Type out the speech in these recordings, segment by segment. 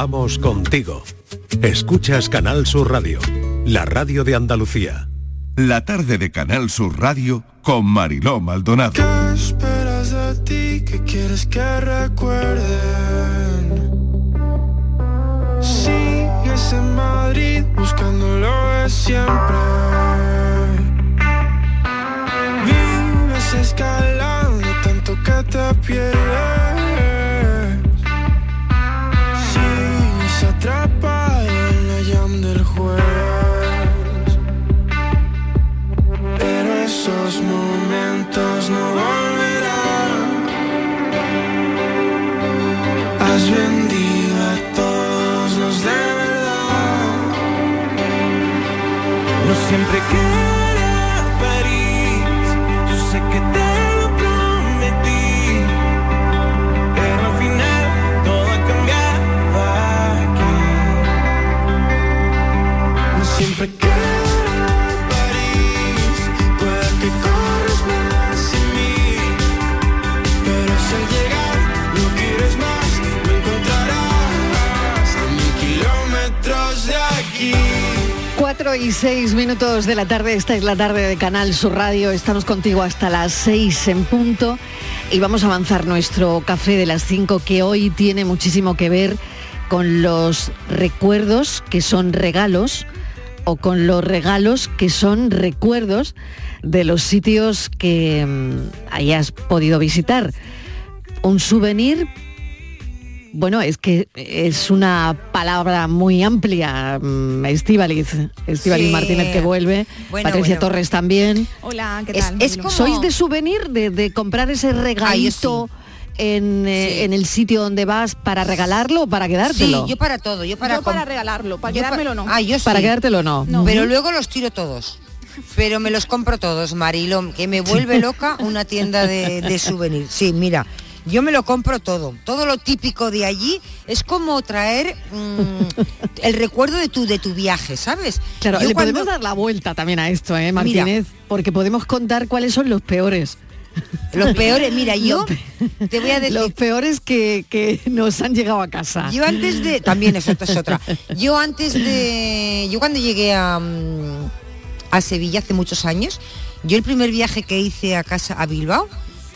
Vamos contigo. Escuchas Canal Sur Radio, la radio de Andalucía. La tarde de Canal Sur Radio con Mariló Maldonado. ¿Qué esperas de ti? ¿Qué quieres que recuerden? Sigues en Madrid buscando lo de siempre. Vives escalando tanto que te pierdes. Siempre queda y 6 minutos de la tarde, esta es la tarde de Canal Sur Radio, estamos contigo hasta las 6 en punto. Y vamos a avanzar nuestro café de las 5 que hoy tiene muchísimo que ver con los recuerdos que son regalos o con los regalos que son recuerdos de los sitios que mm, hayas podido visitar. Un souvenir bueno, es que es una palabra muy amplia, mm, Estíbaliz, Estíbaliz Sí. Martínez que vuelve, Bueno, Patricia bueno. Torres también. Hola, ¿qué Es- tal? es como- ¿Sois de souvenir, de, de comprar ese regalito en, eh, Sí. en el sitio donde vas para regalarlo o para Sí, quedártelo? yo para todo, yo para Yo para regalarlo, para yo pa- quedármelo no. Ah, yo sí. Para quedártelo no. No. Pero luego los tiro todos. Pero me los compro todos, Marilo, que me vuelve loca una tienda de, de souvenir. Sí, mira, yo me lo compro todo. Todo lo típico de allí es como traer mm, el recuerdo de tu, de tu viaje, ¿sabes? Claro, Yo le cuando- podemos dar la vuelta también a esto, ¿eh, Martínez? Porque podemos contar cuáles son los peores. Los peores, mira, yo te voy a decir... Los peores que, que nos han llegado a casa. Yo antes de. También eso es otra. Yo antes de. Yo cuando llegué a, mm, a Sevilla hace muchos años, yo el primer viaje que hice a casa a Bilbao.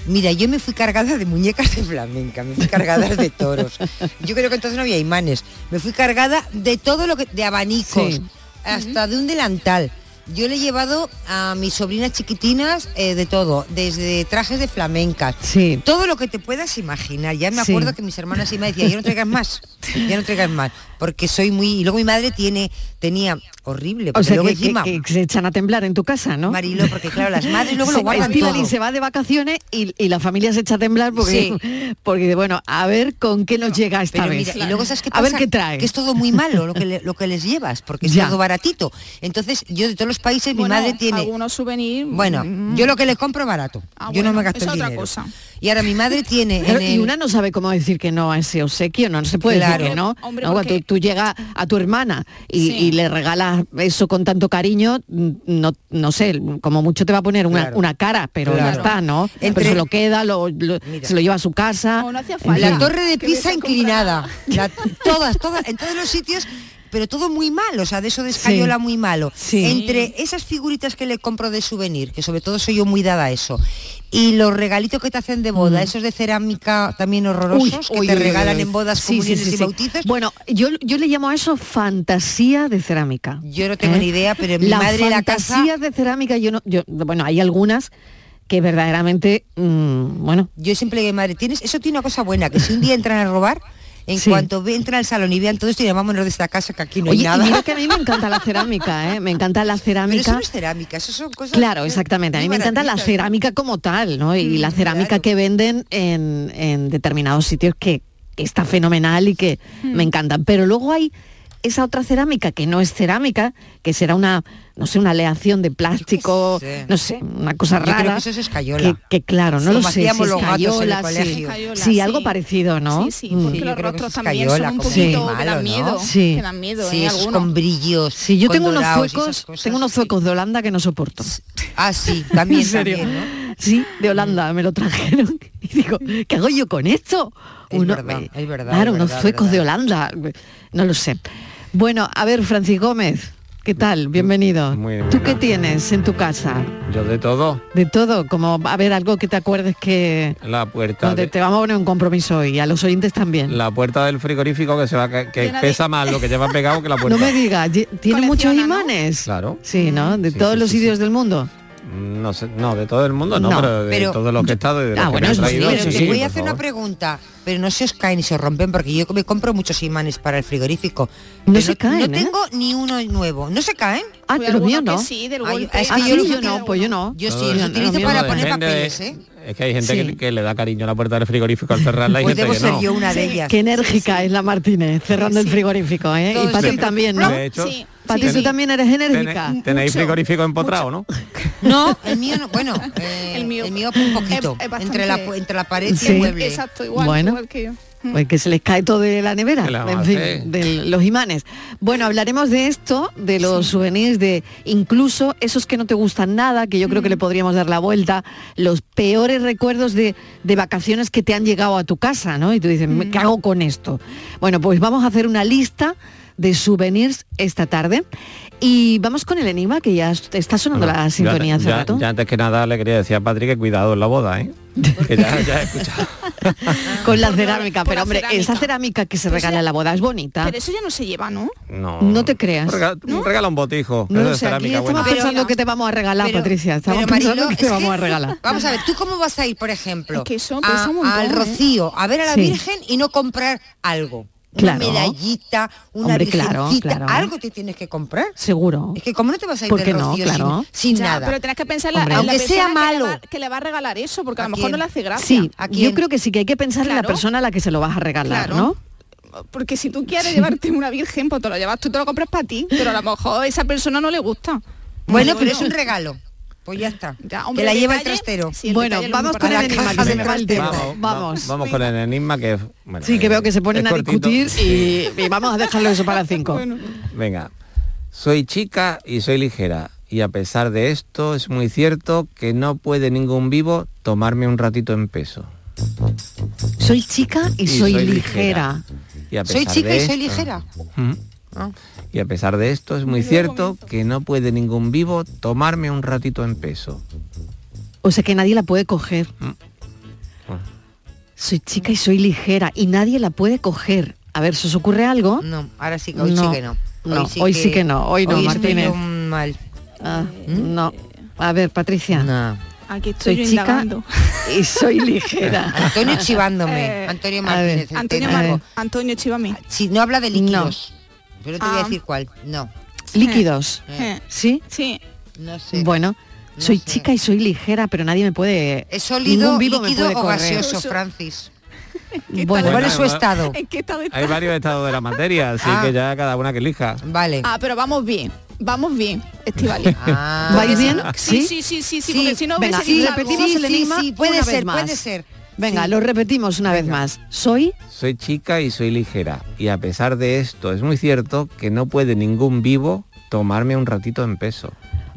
Mira, yo me fui cargada de muñecas de flamenca, me fui cargada de toros. Yo creo que entonces no había imanes. Me fui cargada de todo lo que. de abanicos, Sí. hasta de un delantal. Yo le he llevado a mis sobrinas chiquitinas eh, de todo, desde trajes de flamencas, Sí. todo lo que te puedas imaginar. Ya me Sí. acuerdo que mis hermanas sí me decían, ya no traigas más, ya no traigas más, porque soy muy... Y luego mi madre tiene, tenía, horrible, O porque sea, luego que, encima, que se echan a temblar en tu casa, ¿no? Marilo, porque claro, las madres luego lo Se- guardan todo. se va de vacaciones y, y la familia se echa a temblar porque, porque dice, bueno, a ver con qué nos llega esta vez. mira, y luego sabes qué a ver pasa? qué trae. Que es todo muy malo lo que, le- lo que les llevas, porque es Ya. todo baratito. Entonces, yo de todos los países, Bueno, mi madre tiene... algunos souvenirs. Bueno, mm, yo lo que le compro barato. Ah, yo no me gasto es el otra dinero. cosa. Y ahora mi madre tiene... Y el- una no sabe cómo decir que no a ese obsequio, no, no se puede Claro. decir que no. Hombre, No, porque- tú, llegas a tu hermana y, Sí. y le regalas eso con tanto cariño, no, no sé, como mucho te va a poner una, Claro. una cara, pero ya Claro. está, ¿no? Entre- Pero se lo queda, lo, se lo lleva a su casa. No, no hacía en falta. La torre de Pisa inclinada. La- todas, todas, en todos los sitios, pero todo muy mal, o sea, de eso de escayola Sí. muy malo. Sí. Entre esas figuritas que le compro de souvenir, que sobre todo soy yo muy dada a eso, y los regalitos que te hacen de boda, esos de cerámica también horrorosos, Uy, que uy, te uy, regalan en bodas, Sí, comuniones sí, y bautizos. Bueno, yo, yo le llamo a eso fantasía de cerámica. Yo no tengo ¿eh? ni idea, pero mi la madre la casa... fantasías de cerámica, yo no, yo, bueno, hay algunas que verdaderamente, mm, bueno, Yo siempre le digo, madre, tienes, eso tiene una cosa buena, que si un día entran a robar, en Sí. cuanto entran al salón y vean todo esto, y vámonos de esta casa que aquí no Oye, hay y nada. mira que a mí me encanta la cerámica, ¿eh? Me encanta la Pero eso cerámica. no es cerámica, eso son cosas... Claro, exactamente. A mí me encanta la cerámica como tal, ¿no? Y la Mm, cerámica claro. que venden en, en determinados sitios que, que está fenomenal y que Mm. me encantan. Pero luego hay esa otra cerámica que no es cerámica, que será una, no sé, una aleación de plástico, sé. no sé, una cosa Yo creo rara. que eso es escayola. Que, que claro, no lo sé. si los gatos en el escayola, sí. colegio. Escayola, Sí, sí. algo parecido, ¿no? Sí, sí, Mm. porque Sí, yo los rostros también escayola, son un como poquito muy que malo, dan ¿no? miedo. Sí. Que dan miedo, Sí, ¿eh? con brillos. Sí, yo con tengo unos zuecos, tengo unos sí. zuecos de Holanda que no soporto. Ah, sí, también, ¿En serio? también, ¿no? Sí, de Holanda, me lo trajeron. Y digo, ¿qué hago yo con esto? Es verdad, es verdad, Claro, es unos suecos de. Holanda. No lo sé. Bueno, a ver, Francis Gómez, ¿qué tal? Bienvenido. Muy bien. ¿Tú qué tienes en tu casa? Yo de todo, De todo, como, a ver, algo que te acuerdes que... la puerta, No, te, de- te vamos a poner un compromiso hoy, a los oyentes también. la puerta del frigorífico que se va que de- pesa más lo que lleva pegado que la puerta. No me digas, ¿ye- ¿tiene muchos imanes? Claro. Sí, ¿no? De Sí, todos sí, los sí, sitios sí. del mundo. No sé, no, de todo el mundo no, No, pero de pero- todos los que he estado y de los Ah, que bueno, me han traído, Pero te voy a hacer una pregunta, pero no se os caen ni se os rompen porque yo me compro muchos imanes para el frigorífico. No se caen, No ¿eh? tengo ni uno nuevo. ¿No se caen? Ah, Pues los míos no. sí, del Ay, golpe. es que Ah, yo sí, los yo utilizo- no, pues yo no. Yo sí, los utilizo mío para no, poner de- papeles, ¿eh? Es que hay gente Sí. que, que le da cariño a la puerta del frigorífico al cerrarla y Pues gente debo que ser no. yo una de ellas. Qué enérgica es la Martínez, cerrando el Sí. frigorífico, ¿eh? Todo y siempre- también, ¿no? De hecho, Sí. Para ti sí. tú también eres enérgica. tenéis, frigorífico empotrado, ¿no? No, el mío no. Bueno, eh, El mío- un poquito. es- es bastante- entre, la, entre la pared y el mueble. Exacto, igual, Bueno. igual que yo. Pues que se les cae todo de la nevera, de los imanes. Bueno, hablaremos de esto, de los souvenirs, de incluso esos que no te gustan nada, que yo creo que le podríamos dar la vuelta, los peores recuerdos de, de vacaciones que te han llegado a tu casa, ¿no? Y tú dices, ¿qué hago con esto? Bueno, pues vamos a hacer una lista de souvenirs esta tarde. Y vamos con el enigma, que ya está sonando Bueno, la sintonía hace ya, rato. ya antes que nada le quería decir a Patrick que cuidado en la boda, ¿eh? Que ya, ya he escuchado. con la cerámica, pero la hombre, cerámica. esa cerámica que se Pero regala en la boda es bonita. Pero eso ya no se lleva, ¿no? No, No te creas. Un regalo, un botijo. No aquí estamos buena. Pero- pensando que te vamos a regalar, Pero- Patricia. Estamos pero, pensando que te vamos que- a regalar. Vamos a ver, ¿tú cómo vas a ir, por ejemplo, Es que eso a- montón, al ¿eh? Rocío a ver a la Sí. Virgen y no comprar algo? Claro. Una medallita, una Hombre, claro, claro. algo te tienes que comprar. Seguro. Es que cómo no te vas a ir ¿Por del qué no? Claro. sin, sin Ya, nada. Pero tenés que pensar en la, Hombre. en la sea persona que le malo. va- Que le, va, a regalar eso, porque a ¿A lo mejor quién? no le hace gracia. Sí, ¿A yo creo que sí que hay que pensar en la persona a la que se lo vas a regalar, Claro. ¿no? Porque si tú quieres llevarte una virgen, pues te lo llevas tú, te lo compras para ti, pero a lo mejor a esa persona no le gusta. Bueno, No, pero no. es un regalo. Pues ya está. Ya, hombre, que la lleva el trastero. sí, el bueno, vamos con el enigma, que se de me va el trastero. tiempo. Vamos, Vamos. va- vamos con el enigma que bueno, Sí, que veo que se ponen a cortito. discutir y, y vamos a dejarlo eso para cinco. Venga, soy chica y soy ligera. Y a pesar de esto, es muy cierto que no puede ningún vivo tomarme un ratito en peso. Soy chica y, Y soy, soy ligera. Y a Soy pesar chica de y soy ligera. Mm. Y a pesar de esto, es muy cierto que no puede ningún vivo tomarme un ratito en peso. O sea que nadie la puede coger. Mm. Soy chica y soy ligera y nadie la puede coger. A ver, ¿se os ocurre algo? No, ahora sí que hoy No, sí que no. no, hoy sí que no, hoy no, estoy Martínez. yo mal. Ah, No. A ver, Patricia. No. Aquí estoy Soy yo chica indagando. y soy ligera. Antonio chivándome. Eh, Antonio. Martínez. Antonio, Antonio Chivami. Si no habla de líquidos. Yo no te voy a Ah. decir cuál. No. Líquidos. Eh, ¿Sí? Sí. no sé. Bueno, No soy sé. chica y soy ligera, pero nadie me puede... ¿Es sólido, vivo me líquido puede o correr. gaseoso, Francis? Bueno, ¿Cuál es su estado? ¿En qué estado está? Hay varios estados de la materia, así Ah. que ya cada una que elija. Vale. Ah, pero vamos bien. Vamos bien, Estivali. Ah. ¿Vais bien? ¿Sí? Sí, sí, sí, sí, sí, Sí, porque si no venga, algo. repetimos Sí, el sí, enigma sí, puede una ser, vez más. puede ser. Venga, Sí. lo repetimos una vez más. Soy Soy chica y soy ligera. Y a pesar de esto, es muy cierto que no puede ningún vivo tomarme un ratito en peso.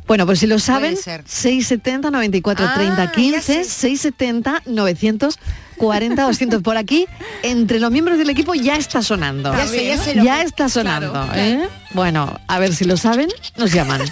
Bueno, pues si lo saben, ser. 670 94 Ah, 30 ya 15, sé. 670 940 200 por aquí. Entre los miembros del equipo ya está sonando. Ya sé, ya sé Ya está sonando. Claro, ¿eh? Bueno, a ver si lo saben, nos llaman.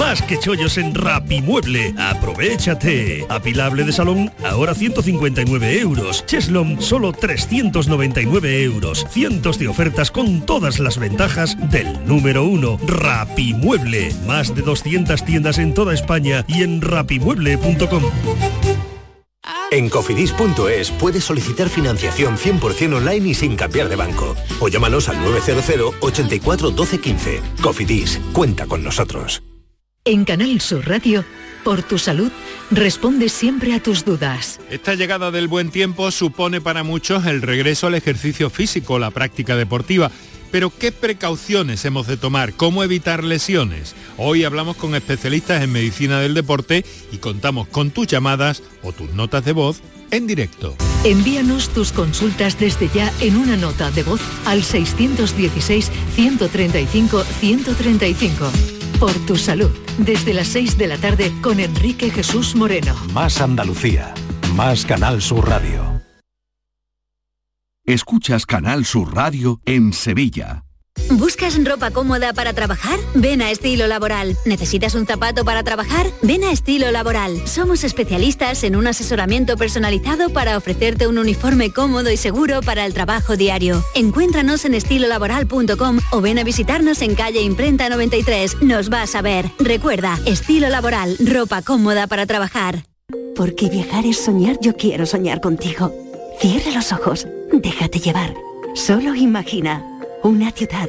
Más que chollos en Rapimueble. Aprovechate. Apilable de salón, ahora 159 euros. Cheslom, solo 399 euros. Cientos de ofertas con todas las ventajas del número uno. Rapimueble. Más de 200 tiendas en toda España y en rapimueble.com. En cofidis.es puedes solicitar financiación 100% online y sin cambiar de banco. O llámanos al 900 84 12 15. Cofidis, cuenta con nosotros. En Canal Sur Radio, Por tu salud, responde siempre a tus dudas. Esta llegada del buen tiempo supone para muchos el regreso al ejercicio físico, la práctica deportiva. Pero ¿qué precauciones hemos de tomar? ¿Cómo evitar lesiones? Hoy hablamos con especialistas en medicina del deporte y contamos con tus llamadas o tus notas de voz en directo. Envíanos tus consultas desde ya en una nota de voz al 616-135-135. Por tu salud, desde las 6 de la tarde con Enrique Jesús Moreno. Más Andalucía, más Canal Sur Radio. Escuchas Canal Sur Radio en Sevilla. ¿Buscas ropa cómoda para trabajar? Ven a Estilo Laboral. ¿Necesitas un zapato para trabajar? Ven a Estilo Laboral. Somos especialistas en un asesoramiento personalizado para ofrecerte un uniforme cómodo y seguro para el trabajo diario. Encuéntranos en estilolaboral.com o ven a visitarnos en calle Imprenta 93. Nos vas a ver. Recuerda, Estilo Laboral, ropa cómoda para trabajar. Porque viajar es soñar, yo quiero soñar contigo. Cierra los ojos, déjate llevar. Solo imagina una ciudad,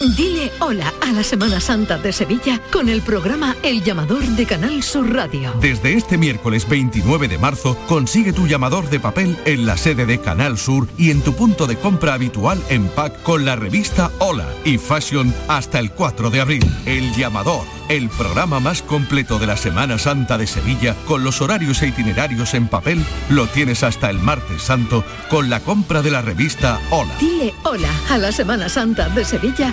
Dile hola a la Semana Santa de Sevilla con el programa El Llamador de Canal Sur Radio. Desde este miércoles 29 de marzo, consigue tu llamador de papel en la sede de Canal Sur y en tu punto de compra habitual en pack con la revista Hola y Fashion hasta el 4 de abril. El Llamador, el programa más completo de la Semana Santa de Sevilla con los horarios e itinerarios en papel, lo tienes hasta el martes santo con la compra de la revista Hola. Dile hola a la Semana Santa de Sevilla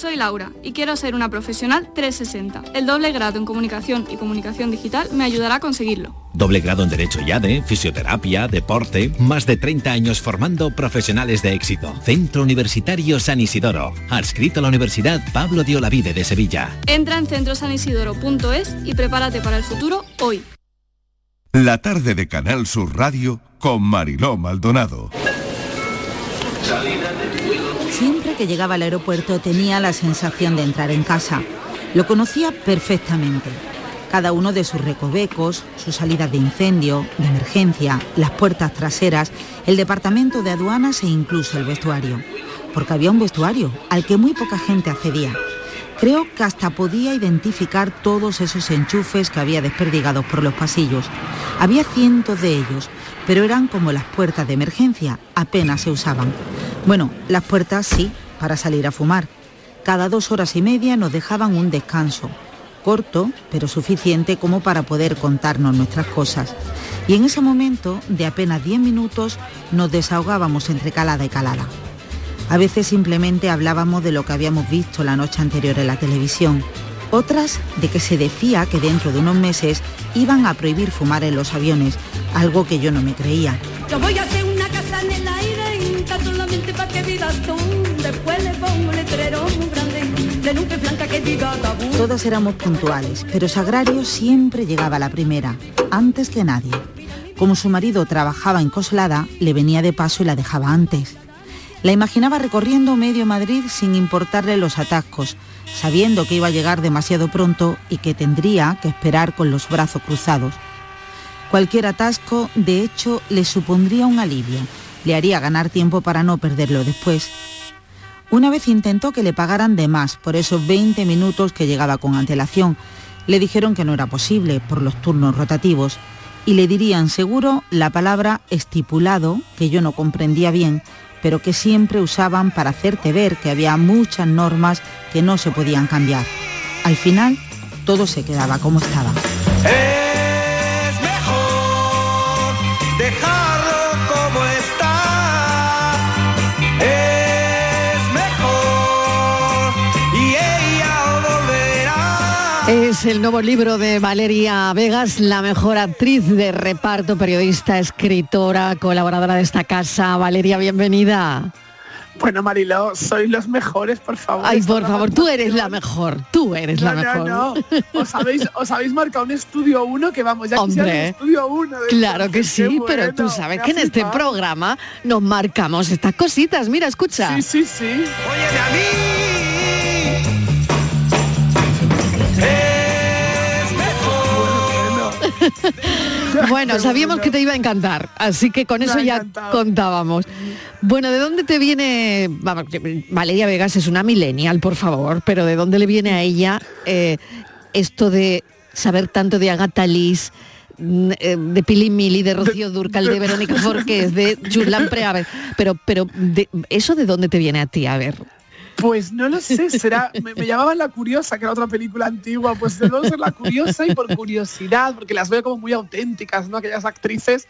Soy Laura y quiero ser una profesional 360. El doble grado en comunicación y comunicación digital me ayudará a conseguirlo. Doble grado en Derecho y ADE, Fisioterapia, Deporte, más de 30 años formando profesionales de éxito. Centro Universitario San Isidoro, adscrito a la Universidad Pablo de Olavide de Sevilla. Entra en centrosanisidoro.es y prepárate para el futuro hoy. La tarde de Canal Sur Radio con Mariló Maldonado. Siempre que llegaba al aeropuerto tenía la sensación de entrar en casa. Lo conocía perfectamente. Cada uno de sus recovecos, sus salidas de incendio, de emergencia, las puertas traseras, el departamento de aduanas e incluso el vestuario. Porque había un vestuario al que muy poca gente accedía. Creo que hasta podía identificar todos esos enchufes que había desperdigados por los pasillos. Había cientos de ellos, pero eran como las puertas de emergencia, apenas se usaban. Bueno, las puertas sí, para salir a fumar. Cada dos horas y media nos dejaban un descanso, corto, pero suficiente como para poder contarnos nuestras cosas. Y en ese momento, de apenas 10 minutos, nos desahogábamos entre calada y calada. A veces simplemente hablábamos de lo que habíamos visto la noche anterior en la televisión. Otras de que se decía que dentro de unos meses iban a prohibir fumar en los aviones, algo que yo no me creía. Todos éramos puntuales, pero Sagrario siempre llegaba a la primera, antes que nadie. Como su marido trabajaba en Coslada, le venía de paso y la dejaba antes. La imaginaba recorriendo medio Madrid sin importarle los atascos, sabiendo que iba a llegar demasiado pronto y que tendría que esperar con los brazos cruzados. Cualquier atasco, de hecho, le supondría un alivio, le haría ganar tiempo para no perderlo después. Una vez intentó que le pagaran de más por esos 20 minutos que llegaba con antelación. Le dijeron que no era posible por los turnos rotativos y le dirían seguro la palabra estipulado, que yo no comprendía bien, pero que siempre usaban para hacerte ver que había muchas normas que no se podían cambiar. Al final, todo se quedaba como estaba. Es mejor dejarlo Es el nuevo libro de Valeria Vegas, la mejor actriz de reparto, periodista, escritora, colaboradora de esta casa. Valeria, bienvenida. Bueno, Mariló, sois los mejores, por favor. Ay, por favor, tú eres la mejor, tú eres la mejor. no, no. Os habéis, os habéis marcado un estudio uno que vamos, ya Hombre, un estudio uno. de Claro estos. que sí, pero tú sabes que en este programa nos marcamos estas cositas. Mira, escucha. Sí, sí, sí. Bueno, sabíamos que te iba a encantar, así que con eso ya contábamos. Bueno, ¿de dónde te viene? Valeria Vegas es una millennial, por favor, pero ¿de dónde le viene a ella eh, esto de saber tanto de Agatha Liz, mm, eh, de Pili Mili, de Rocío Durcal, de Verónica Forqués, de Julián Preave? Pero, pero de- ¿eso de dónde te viene a ti? A ver. Pues no lo sé, será. Me, me llamaban La Curiosa, que era otra película antigua. Pues debo ser La Curiosa y por curiosidad, porque las veo como muy auténticas, ¿no? Aquellas actrices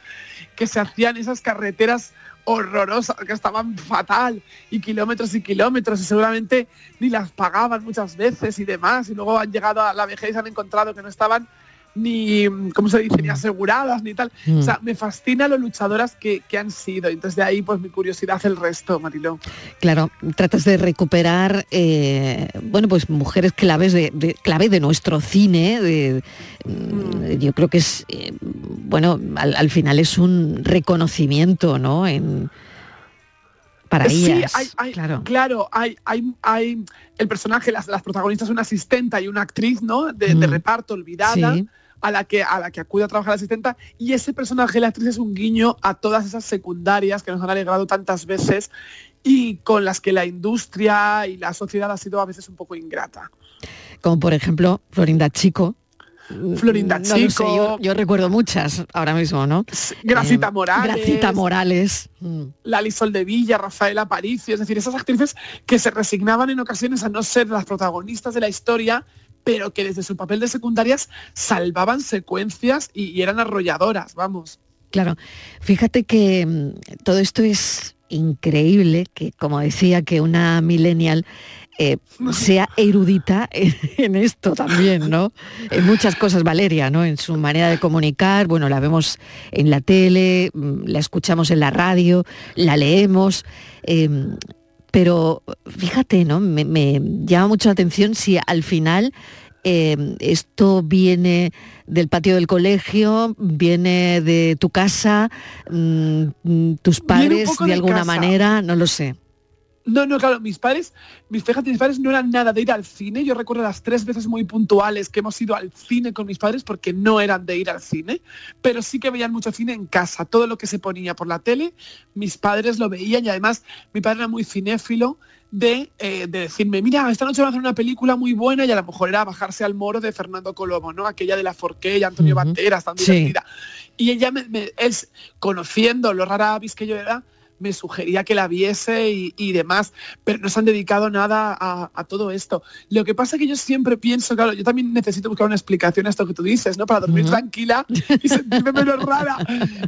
que se hacían esas carreteras horrorosas, que estaban fatal, y kilómetros y kilómetros, y seguramente ni las pagaban muchas veces y demás. Y luego han llegado a la vejez y han encontrado que no estaban ni, ¿cómo se dice?, ni aseguradas, ni tal. Mm. O sea, me fascina lo luchadoras que, que han sido. Entonces de ahí, pues mi curiosidad el resto, Mariló. Claro, tratas de recuperar, eh, bueno, pues mujeres claves de, de- clave de nuestro cine. de- mm, yo creo que es, eh, bueno, al, al final es un reconocimiento, ¿no? En, para Sí, ellas. hay- hay- claro. claro, hay, hay, hay el personaje, las, las protagonistas, una asistenta y una actriz, ¿no? De, de Mm. reparto olvidada. Sí. A la, que, a la que acude a trabajar la asistenta y ese personaje, la actriz, es un guiño a todas esas secundarias que nos han alegrado tantas veces y con las que la industria y la sociedad ha sido a veces un poco ingrata. Como por ejemplo Florinda Chico. Florinda No lo sé, Chico. yo, yo recuerdo muchas ahora mismo, ¿no? Gracita Eh, Morales. Gracita Morales. Mm. Lali Soldevilla, Rafael Aparicio, es decir, esas actrices que se resignaban en ocasiones a no ser las protagonistas de la historia, pero que desde su papel de secundarias salvaban secuencias y, y eran arrolladoras, vamos. Claro, fíjate que mm, todo esto es increíble, que como decía, que una millennial eh, sea erudita en, en esto también, ¿no? En muchas cosas, Valeria, ¿no? En su manera de comunicar, bueno, la vemos en la tele, mm, la escuchamos en la radio, la leemos. eh, pero fíjate, ¿no? Me, me llama mucho la atención si al final eh, esto viene del patio del colegio, viene de tu casa, mm, mm, tus padres de alguna manera, no lo sé. No, no, claro, mis padres, mis, fíjate, mis padres no eran nada de ir al cine. Yo recuerdo las tres veces muy puntuales que hemos ido al cine con mis padres porque no eran de ir al cine, pero sí que veían mucho cine en casa. Todo lo que se ponía por la tele, mis padres lo veían y además mi padre era muy cinéfilo de, eh, de decirme, mira, esta noche va a hacer una película muy buena y a lo mejor era bajarse al moro de Fernando Colomo, ¿no? Aquella de la Forqué y Antonio Ujú. Banderas, tan Sí. divertida. Y ella, me, me- él, conociendo lo rara avis que yo era, me sugería que la viese y, y demás, pero no se han dedicado nada a, a todo esto. Lo que pasa es que yo siempre pienso, claro, yo también necesito buscar una explicación a esto que tú dices, ¿no? Para dormir tranquila y sentirme menos rara.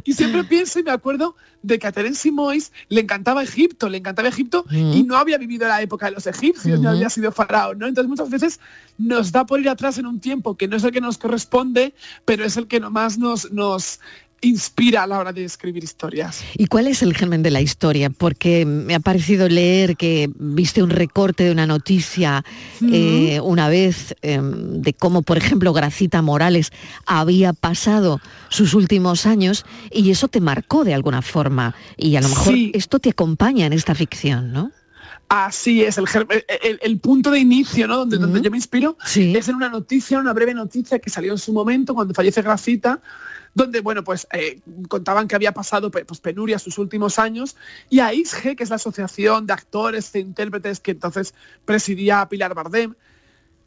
Y siempre pienso y me acuerdo de que a Terence Simois le encantaba Egipto, le encantaba Egipto y no había vivido la época de los egipcios, ni Ujú. había sido faraón, ¿no? Entonces muchas veces nos da por ir atrás en un tiempo que no es el que nos corresponde, pero es el que más nos, nos inspira a la hora de escribir historias. ¿Y cuál es el germen de la historia? Porque me ha parecido leer que viste un recorte de una noticia eh, una vez eh, de cómo, por ejemplo, Gracita Morales había pasado sus últimos años y eso te marcó de alguna forma. Y a lo mejor Sí. esto te acompaña en esta ficción, ¿no? Así es, el, el- el punto de inicio, ¿no? Donde, donde yo me inspiro, es en una noticia, una breve noticia que salió en su momento cuando fallece Gracita, donde, bueno, pues eh, contaban que había pasado pues, penuria sus últimos años, y a ISGE, que es la asociación de actores e intérpretes que entonces presidía Pilar Bardem,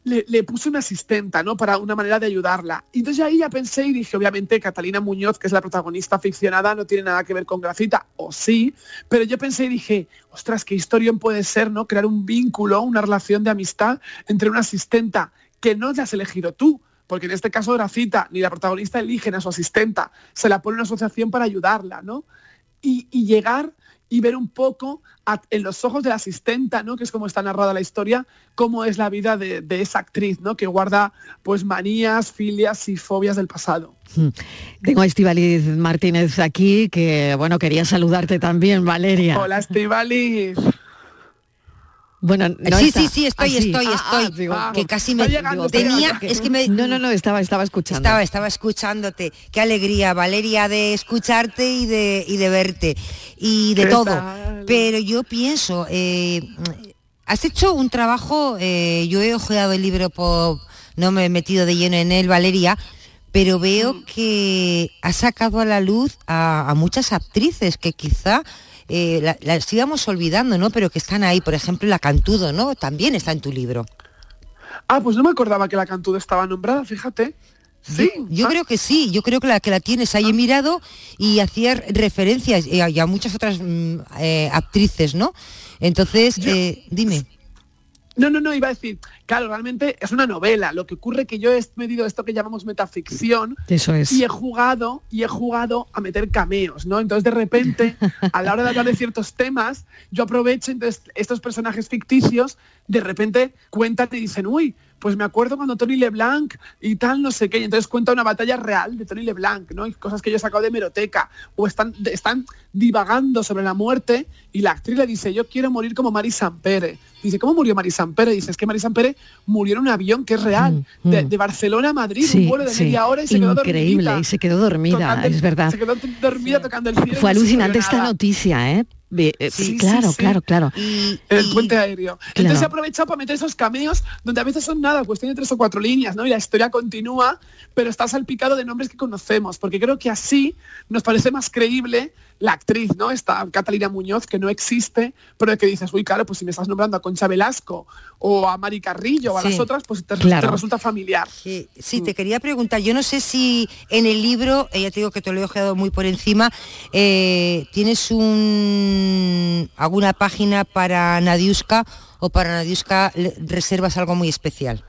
le, le puse una asistenta, ¿no? Para una manera de ayudarla. Y entonces ahí ya pensé y dije, obviamente, Catalina Muñoz, que es la protagonista ficcionada, no tiene nada que ver con Gracita, o sí, pero yo pensé y dije, ostras, qué historión puede ser, ¿no? Crear un vínculo, una relación de amistad entre una asistenta que no la has elegido tú, porque en este caso Gracita ni la protagonista eligen a su asistenta, se la pone una asociación para ayudarla, ¿no? y, y llegar y ver un poco a- en los ojos de la asistenta, ¿no? que es como está narrada la historia, cómo es la vida de, de esa actriz, ¿no? que guarda pues manías, filias y fobias del pasado. Mm. Tengo a Estibaliz Martínez aquí, que bueno, quería saludarte también, Valeria. Hola, Estivaliz. Bueno, no sí, está. sí, sí, estoy, Ah, estoy, Ah, estoy. ah, digo, que casi me llegando, tenía, es que me No, no, no, estaba, estaba escuchando. Estaba, estaba escuchándote. Qué alegría, Valeria, de escucharte y de, y de verte. Y de ¿Qué todo. tal? Pero yo pienso, eh, has hecho un trabajo, eh, yo he ojeado el libro, por, no me he metido de lleno en él, Valeria, pero veo Mm. que has sacado a la luz a, a muchas actrices que quizá eh, la- las íbamos olvidando, ¿no? Pero que están ahí, por ejemplo, la Cantudo, ¿no? También está en tu libro. Ah, pues no me acordaba que la Cantudo estaba nombrada, fíjate. Sí. Yo, yo creo que sí, yo creo que la que la tienes ahí he mirado y hacía referencias y a, y a muchas otras mm, eh, actrices, ¿no? Entonces, eh, dime. No, no, no, iba a decir, claro, realmente es una novela. Lo que ocurre que yo he medido esto que llamamos metaficción Eso es. y he jugado y he jugado a meter cameos, ¿no? Entonces de repente, a la hora de hablar de ciertos temas, yo aprovecho entonces estos personajes ficticios de repente cuentan y dicen, uy, pues me acuerdo cuando Tony LeBlanc y tal, no sé qué, y entonces cuenta una batalla real de Tony LeBlanc, ¿no? Y cosas que yo he sacado de meroteca, o están, están divagando sobre la muerte y la actriz le dice, yo quiero morir como Mari Sampere. Dice, ¿cómo murió Mari Sampere? Dice, es que Mari Sampere murió en un avión que es real, Mm, de, mm. de Barcelona a Madrid, Sí, un vuelo de sí. media hora y se quedó Increíble, dormidita. y se quedó dormida, Tocando es verdad. Se quedó dormida tocando el cielo. Fue alucinante esta nada. noticia, ¿eh? Eh, Sí, sí, claro, sí. claro, claro. En el puente aéreo. Claro. Entonces he aprovechado para meter esos cameos donde a veces son nada, cuestión de tres o cuatro líneas, ¿no? Y la historia continúa, pero está salpicado de nombres que conocemos, porque creo que así nos parece más creíble la actriz, ¿no? Esta Catalina Muñoz, que no existe, pero que dices, uy, claro, pues si me estás nombrando a Concha Velasco o a Mari Carrillo o a Sí. las otras, pues te, resulta familiar. Sí, sí, te quería preguntar, yo no sé si en el libro, eh, ya te digo que te lo he ojeado muy por encima, eh, ¿tienes un, alguna página para Nadiuska o para Nadiuska reservas algo muy especial?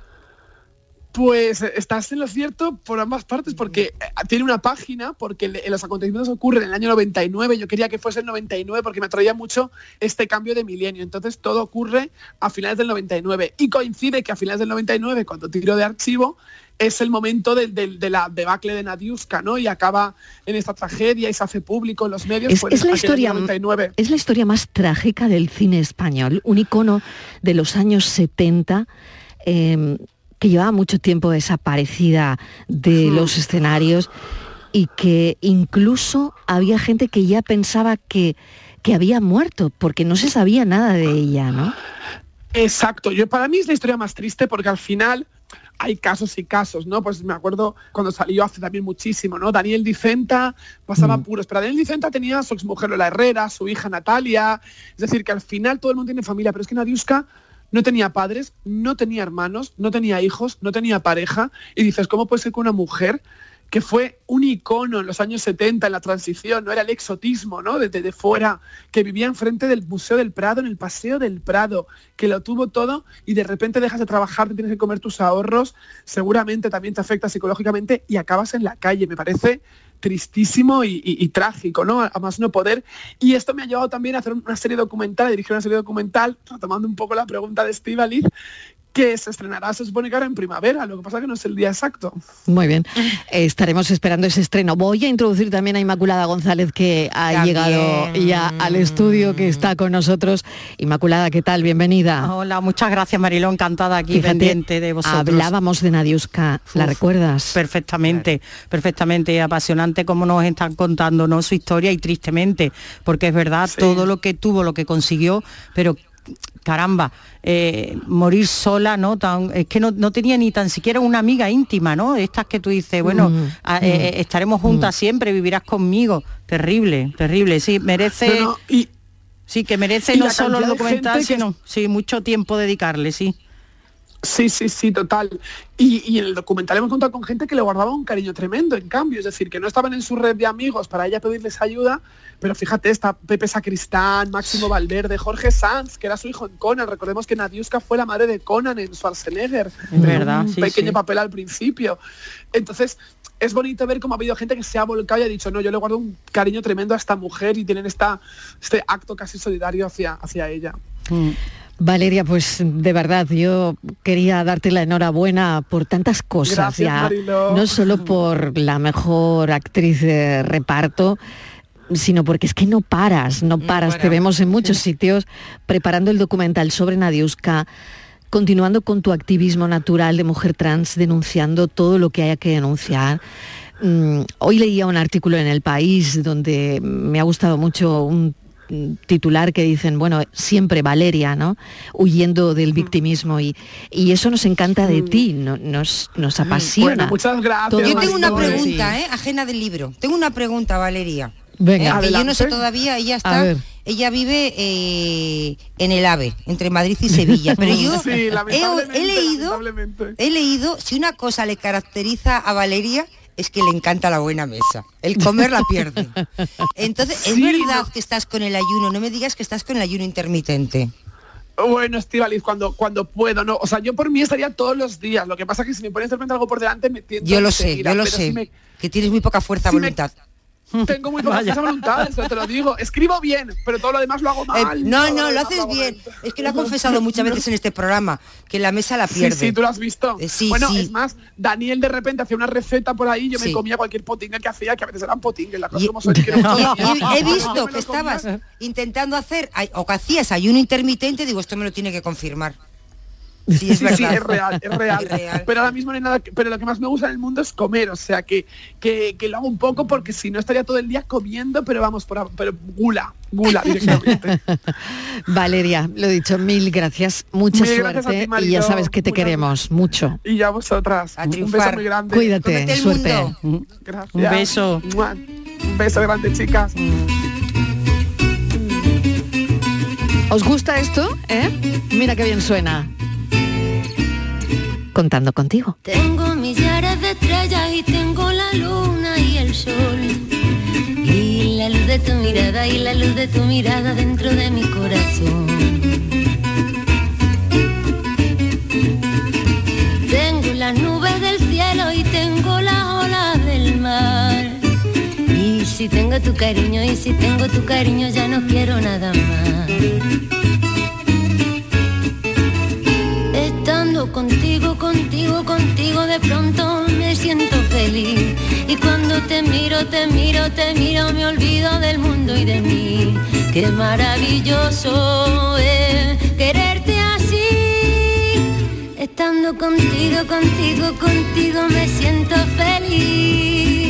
Pues estás en lo cierto por ambas partes, porque eh, tiene una página, porque los acontecimientos ocurren en el año 99, yo quería que fuese el 99 porque me atraía mucho este cambio de milenio, entonces todo ocurre a finales del 99 y coincide que a finales del 99, cuando tiro de archivo, es el momento del- de, la debacle de Nadiuska, ¿no? Y acaba en esta tragedia y se hace público en los medios. Es, pues, es la historia, 99. es la historia más trágica del cine español, un icono de los años 70 eh, que llevaba mucho tiempo desaparecida de los escenarios y que incluso había gente que ya pensaba que, que había muerto porque no se sabía nada de ella, ¿no? Exacto, yo para mí es la historia más triste porque al final hay casos y casos, ¿no? Pues me acuerdo cuando salió hace también muchísimo, ¿no? Daniel Dicenta pasaba Mm. puros, pero Daniel Dicenta tenía a su exmujer Lola Herrera, su hija Natalia, es decir, que al final todo el mundo tiene familia, pero es que Nadiuska no tenía padres, no tenía hermanos, no tenía hijos, no tenía pareja, y dices, ¿cómo puede ser que una mujer que fue un icono en los años 70 en la transición, no era el exotismo, ¿no? Desde de fuera, que vivía enfrente del Museo del Prado, en el Paseo del Prado, que lo tuvo todo y de repente dejas de trabajar, te tienes que comer tus ahorros, seguramente también te afecta psicológicamente y acabas en la calle. Me parece tristísimo y, trágico, ¿no? A más no poder. Y esto me ha llevado también a hacer una serie documental, a dirigir una serie documental, retomando un poco la pregunta de Estivaliz, que se estrenará, se supone que ahora en primavera, lo que pasa que no es el día exacto. Muy bien, estaremos esperando ese estreno. Voy a introducir también a Inmaculada González que ha También. llegado ya al estudio, que está con nosotros. Inmaculada, ¿qué tal? Bienvenida. Hola, muchas gracias Marilón, encantada aquí Fíjate, pendiente de vosotros. Hablábamos de Nadiuska, ¿la Uf, recuerdas? Perfectamente, perfectamente, apasionante como nos están contando ¿no? su historia y tristemente, porque es verdad todo lo que tuvo, lo que consiguió, pero caramba, eh, morir sola, ¿no? Tan, es que no, no tenía ni tan siquiera una amiga íntima, ¿no? Estas que tú dices, bueno, Mm, a- mm, eh, estaremos juntas siempre, vivirás conmigo. Terrible, terrible, sí, merece. No, no, y, sí, que merece no solo el documental, que- sino sí, mucho tiempo dedicarle, sí. Sí, sí, sí, total. Y, y en el documental hemos contado con gente que le guardaba un cariño tremendo, en cambio, es decir, que no estaban en su red de amigos para ella pedirles ayuda, pero fíjate, está Pepe Sacristán, Máximo Valverde, Jorge Sanz, que era su hijo en Conan, recordemos que Nadiuska fue la madre de Conan en Schwarzenegger, verdad, un sí, pequeño sí. papel al principio. Entonces, es bonito ver cómo ha habido gente que se ha volcado y ha dicho, no, yo le guardo un cariño tremendo a esta mujer y tienen esta, este acto casi solidario hacia, hacia ella. Mm. Valeria, pues de verdad yo quería darte la enhorabuena por tantas cosas Gracias, ya, Mariló. no solo por la mejor actriz de reparto, sino porque es que no paras, no paras. Te vemos en muchos sitios preparando el documental sobre Nadiuska, continuando con tu activismo natural de mujer trans, denunciando todo lo que haya que denunciar. Mm, Hoy leía un artículo en El País donde me ha gustado mucho un titular que dicen, bueno, siempre Valeria, ¿no? Huyendo del victimismo y, y eso nos encanta de ti, no- nos, nos apasiona. Bueno, muchas gracias. Todo Yo tengo una pregunta, ¿eh? ajena del libro. Tengo una pregunta, Valeria. Venga. Eh, que yo no sé todavía, ella está, ella vive eh, en el AVE, entre Madrid y Sevilla. Pero yo Sí, he, lamentablemente, he leído, he leído, si una cosa le caracteriza a Valeria es que le encanta la buena mesa. El comer la pierde. Entonces, es Sí, verdad que estás con el ayuno, no me digas que estás con el ayuno intermitente. Bueno, Estivaliz, cuando, cuando puedo, ¿no? O sea, yo por mí estaría todos los días. Lo que pasa es que si me pones de repente algo por delante, me tiento Yo lo sé, yo lo sé. si me- Que tienes muy poca fuerza si de me- voluntad. Tengo muy poca de voluntad, eso te lo digo. Escribo bien, pero todo lo demás lo hago Eh, mal. no, no, lo haces bien. mal. Es que lo ha confesado muchas veces en este programa, que la mesa la pierde. Sí, sí, tú lo has visto. Eh, sí, bueno, sí. es más, Daniel de repente hacía una receta por ahí, yo me comía cualquier potingue que hacía, que a veces eran potingues, las cosas Y- como son, que no- y- y he visto que estabas intentando hacer o que hacías ayuno intermitente, digo, esto me lo tiene que confirmar. Sí, es Sí, verdad. sí, es real, es real. Es real. Pero ahora mismo no hay nada, que- pero lo que más me gusta en el mundo es comer, o sea que, que, que lo hago un poco porque si no estaría todo el día comiendo, pero vamos, por, pero gula, gula directamente. Valeria, lo dicho, mil gracias, mucha Mil gracias suerte ti, y ya sabes que te queremos mucho. y ya vosotras. Un beso muy grande. Cuídate, suerte. mundo. Gracias. Un beso. Un beso grande, chicas. ¿Os gusta esto? ¿Eh? Mira qué bien suena. Contando contigo. Tengo millares de estrellas y tengo la luna y el sol. Y la luz de tu mirada y la luz de tu mirada dentro de mi corazón. Tengo las nubes del cielo y tengo las olas del mar. Y si tengo tu cariño y si tengo tu cariño ya no quiero nada más. Contigo, contigo, contigo, de pronto me siento feliz. Y cuando te miro, te miro, te miro, me olvido del mundo y de mí. Qué maravilloso es quererte así. Estando contigo, contigo, contigo, me siento feliz.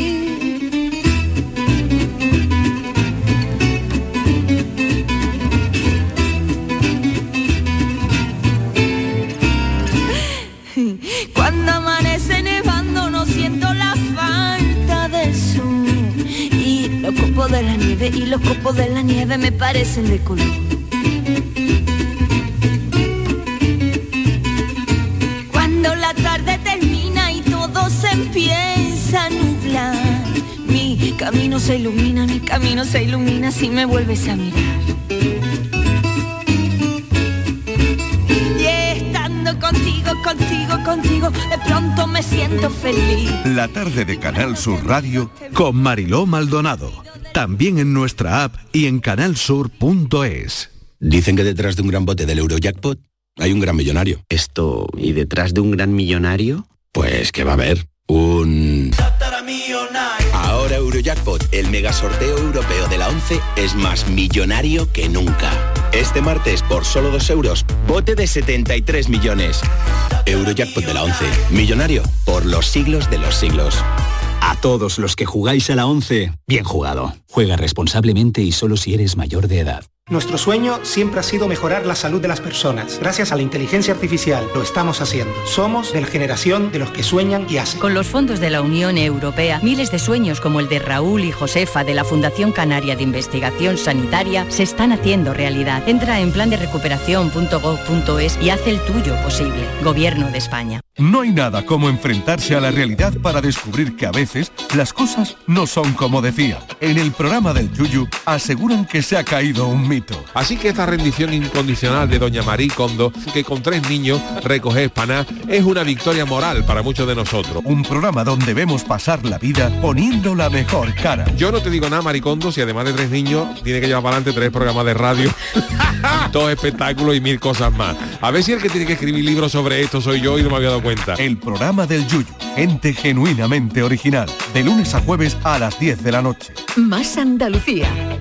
Los copos de la nieve y los copos de la nieve me parecen de color. Cuando la tarde termina y todo se empieza a nublar Mi camino se ilumina, mi camino se ilumina si me vuelves a mirar contigo, de pronto me siento feliz. La tarde de Canal Sur Radio con Mariló Maldonado. También en nuestra app y en canalsur.es. Dicen que detrás de un gran bote del Eurojackpot hay un gran millonario. Esto, ¿y detrás de un gran millonario? Pues que va a haber un... Ahora Eurojackpot, el mega sorteo europeo de la 11, es más millonario que nunca. Este martes, por solo 2 euros, bote de 73 millones. Eurojackpot de la 11, millonario por los siglos de los siglos. A todos los que jugáis a la 11, bien jugado. Juega responsablemente y solo si eres mayor de edad. Nuestro sueño siempre ha sido mejorar la salud de las personas. Gracias a la inteligencia artificial lo estamos haciendo. Somos de la generación de los que sueñan y hacen. Con los fondos de la Unión Europea, miles de sueños como el de Raúl y Josefa de la Fundación Canaria de Investigación Sanitaria se están haciendo realidad. Entra en plan de recuperación.gov.es y haz el tuyo posible. Gobierno de España. No hay nada como enfrentarse a la realidad para descubrir que a veces las cosas no son como decía. En el programa del Yuyu aseguran que se ha caído un mito. Así que esta rendición incondicional de doña Marí Kondo, que con tres niños recoge espaná, es una victoria moral para muchos de nosotros. Un programa donde vemos pasar la vida poniendo la mejor cara. Yo no te digo nada, Maricondo, si además de tres niños, tiene que llevar para adelante tres programas de radio, dos espectáculos y mil cosas más. A ver si el que tiene que escribir libros sobre esto soy yo y no me había dado cuenta. El programa del Yuyu, gente genuinamente original, de lunes a jueves a las 10 de la noche. Más Andalucía,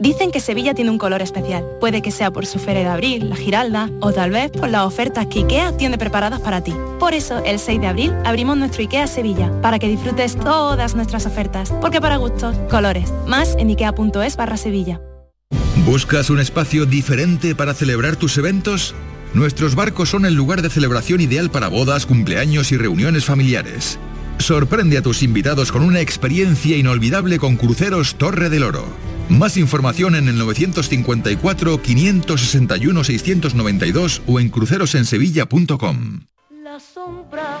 Dicen que Sevilla tiene un color especial. Puede que sea por su feria de abril, la Giralda, o tal vez por las ofertas que IKEA tiene preparadas para ti. Por eso, el 6 de abril abrimos nuestro IKEA Sevilla, para que disfrutes todas nuestras ofertas. Porque para gustos, colores. Más en ikea.es barra Sevilla. ¿Buscas un espacio diferente para celebrar tus eventos? Nuestros barcos son el lugar de celebración ideal para bodas, cumpleaños y reuniones familiares. Sorprende a tus invitados con una experiencia inolvidable con Cruceros Torre del Oro. Más información en el 954-561-692 o en crucerosensevilla.com. La sombra,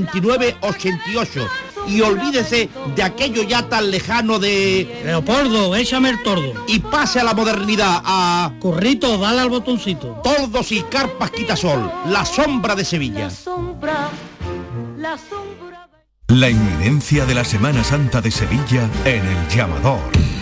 88 y olvídese de aquello ya tan lejano de... Leopoldo, échame el tordo. Y pase a la modernidad, a... Corrito, dale al botoncito. Tordos y carpas quitasol, la sombra de Sevilla. Sombra, la sombra. La inminencia de la Semana Santa de Sevilla en el llamador.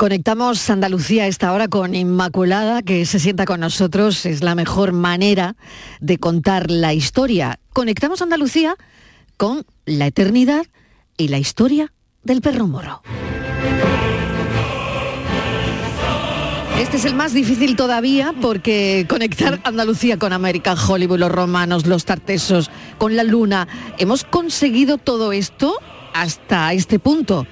Conectamos Andalucía a esta hora con Inmaculada, que se sienta con nosotros. Es la mejor manera de contar la historia. Conectamos Andalucía con la eternidad y la historia del perro moro. Este es el más difícil todavía porque conectar Andalucía con América, Hollywood, los romanos, los tartesos, con la luna. Hemos conseguido todo esto hasta este punto,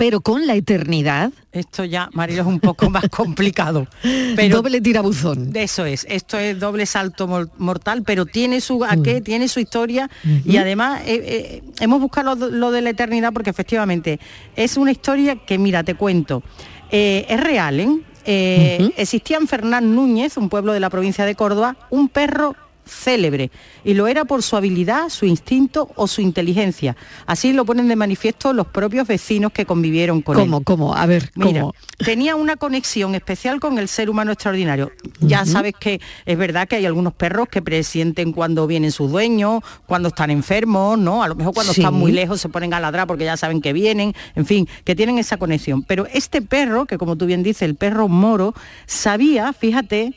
pero con la eternidad. Esto ya, Marilo, es un poco más complicado. Pero Doble tirabuzón. De eso es, esto es doble salto mor- mortal, pero tiene su a qué, tiene su historia y además eh, eh, hemos buscado lo, lo de la eternidad porque efectivamente es una historia que, mira, te cuento, eh, es real, ¿eh? Eh, Existía en Fernán Núñez, un pueblo de la provincia de Córdoba, un perro célebre y lo era por su habilidad, su instinto o su inteligencia. Así lo ponen de manifiesto los propios vecinos que convivieron con él. ¿Cómo, cómo? A ver, Mira, ¿cómo? tenía una conexión especial con el ser humano extraordinario. Ya sabes que es verdad que hay algunos perros que presienten cuando vienen sus dueños, cuando están enfermos, ¿no? A lo mejor cuando Sí. están muy lejos se ponen a ladrar porque ya saben que vienen, en fin, que tienen esa conexión. Pero este perro, que como tú bien dices, el perro moro, sabía, fíjate,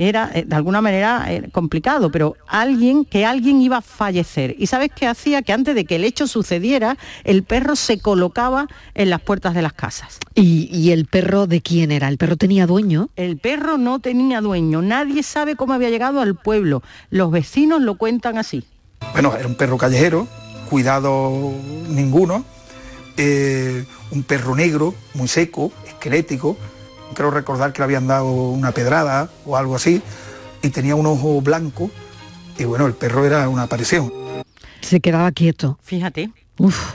era eh, de alguna manera eh, complicado, pero alguien que alguien iba a fallecer. ¿Y sabes qué hacía? Que antes de que el hecho sucediera, el perro se colocaba en las puertas de las casas. ¿Y, y el perro de quién era? ¿El perro tenía dueño? El perro no tenía dueño, nadie sabe cómo había llegado al pueblo. Los vecinos lo cuentan así. Bueno, era un perro callejero, cuidado ninguno, eh, un perro negro, muy seco, esquelético, creo recordar que le habían dado una pedrada o algo así, y tenía un ojo blanco, y bueno, el perro era una aparición. Se quedaba quieto. Fíjate,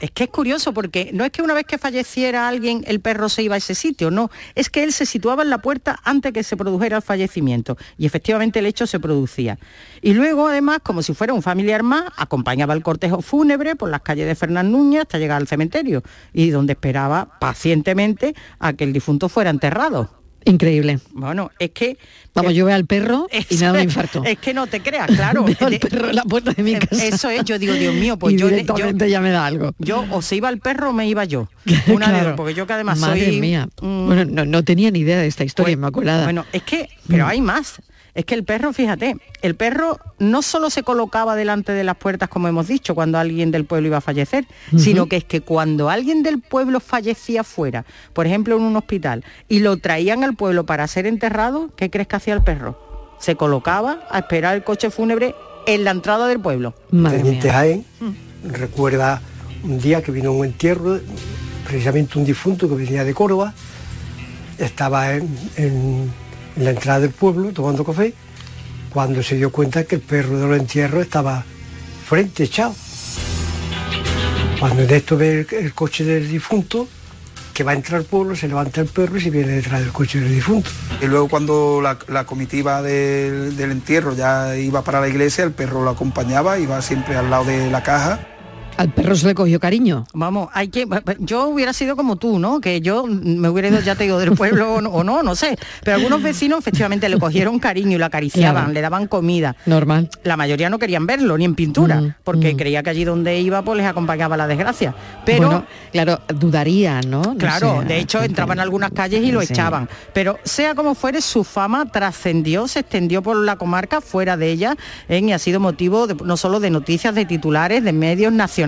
Es que es curioso porque no es que una vez que falleciera alguien el perro se iba a ese sitio, no, es que él se situaba en la puerta antes que se produjera el fallecimiento y efectivamente el hecho se producía. Y luego además, como si fuera un familiar más, acompañaba el cortejo fúnebre por las calles de Fernán Núñez hasta llegar al cementerio y donde esperaba pacientemente a que el difunto fuera enterrado. Increíble. Bueno, es que... Vamos, yo veo al perro y nada me infarto. Es que no te creas, claro. Veo al perro en la puerta de mi casa. Eso es, yo digo, Dios mío, pues Y yo, directamente ya me da algo. Yo o se iba el perro o me iba yo. Una Claro. dos, porque yo que además Madre soy... mía. mm, Bueno, no, no tenía ni idea de esta historia, Inmaculada. Bueno, es que, pero Mm. hay más. Es que el perro, fíjate, el perro no solo se colocaba delante de las puertas, como hemos dicho, cuando alguien del pueblo iba a fallecer, sino que es que cuando alguien del pueblo fallecía fuera, por ejemplo en un hospital, y lo traían al pueblo para ser enterrado, ¿qué crees que hacía el perro? Se colocaba a esperar el coche fúnebre en la entrada del pueblo. Teniente Jaén recuerda un día que vino un entierro, precisamente un difunto que venía de Córdoba, estaba en, en- en la entrada del pueblo tomando café, cuando se dio cuenta que el perro de los entierros estaba frente, echado. Cuando en esto ve el, coche del difunto, que va a entrar al pueblo, se levanta el perro y se viene detrás del coche del difunto. Y luego cuando la, la comitiva del, del entierro ya iba para la iglesia, el perro lo acompañaba, iba siempre al lado de la caja. Al perro se le cogió cariño. Vamos, hay que. Yo hubiera sido como tú, ¿no? Que yo me hubiera ido, ya te digo, del pueblo o no, o no, no sé. Pero algunos vecinos efectivamente le cogieron cariño y lo acariciaban, Claro. le daban comida. Normal. La mayoría no querían verlo, ni en pintura, porque creía que allí donde iba pues les acompañaba la desgracia. Pero Bueno, claro, dudaría, ¿no? No Claro, de hecho entraban a algunas calles y lo Sí. echaban. Pero sea como fuere, su fama trascendió, se extendió por la comarca, fuera de ella, ¿eh? y ha sido motivo de- no solo de noticias, de titulares, de medios nacionales